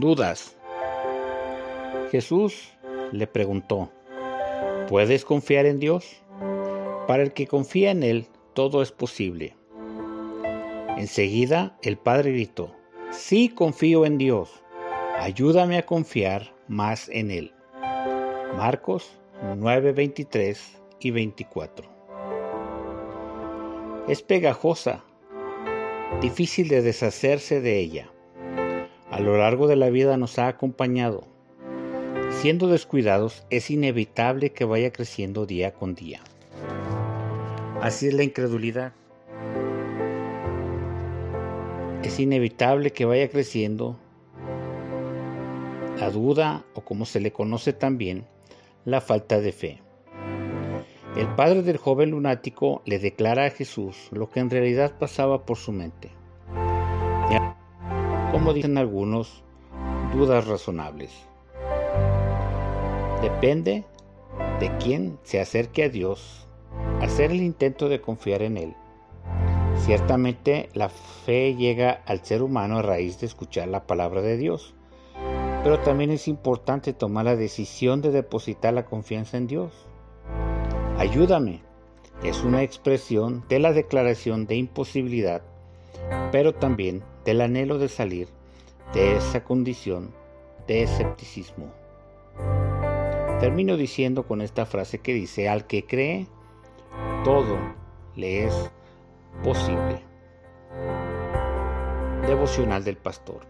dudas. Jesús le preguntó, ¿puedes confiar en Dios? Para el que confía en Él, todo es posible. Enseguida el padre gritó, sí confío en Dios, ayúdame a confiar más en Él. Marcos 9, 23 y 24. Es pegajosa, difícil de deshacerse de ella. A lo largo de la vida nos ha acompañado. Siendo descuidados, es inevitable que vaya creciendo día con día. Así es la incredulidad. Es inevitable que vaya creciendo la duda o como se le conoce también, la falta de fe. El padre del joven lunático le declara a Jesús lo que en realidad pasaba por su mente. Como dicen algunos, dudas razonables. Depende de quién se acerque a Dios, hacer el intento de confiar en Él. Ciertamente la fe llega al ser humano a raíz de escuchar la palabra de Dios, pero también es importante tomar la decisión de depositar la confianza en Dios. Ayúdame es una expresión de la declaración de imposibilidad, pero también del anhelo de salir de esa condición de escepticismo. Termino diciendo con esta frase que dice, al que cree, todo le es posible. Devocional del Pastor.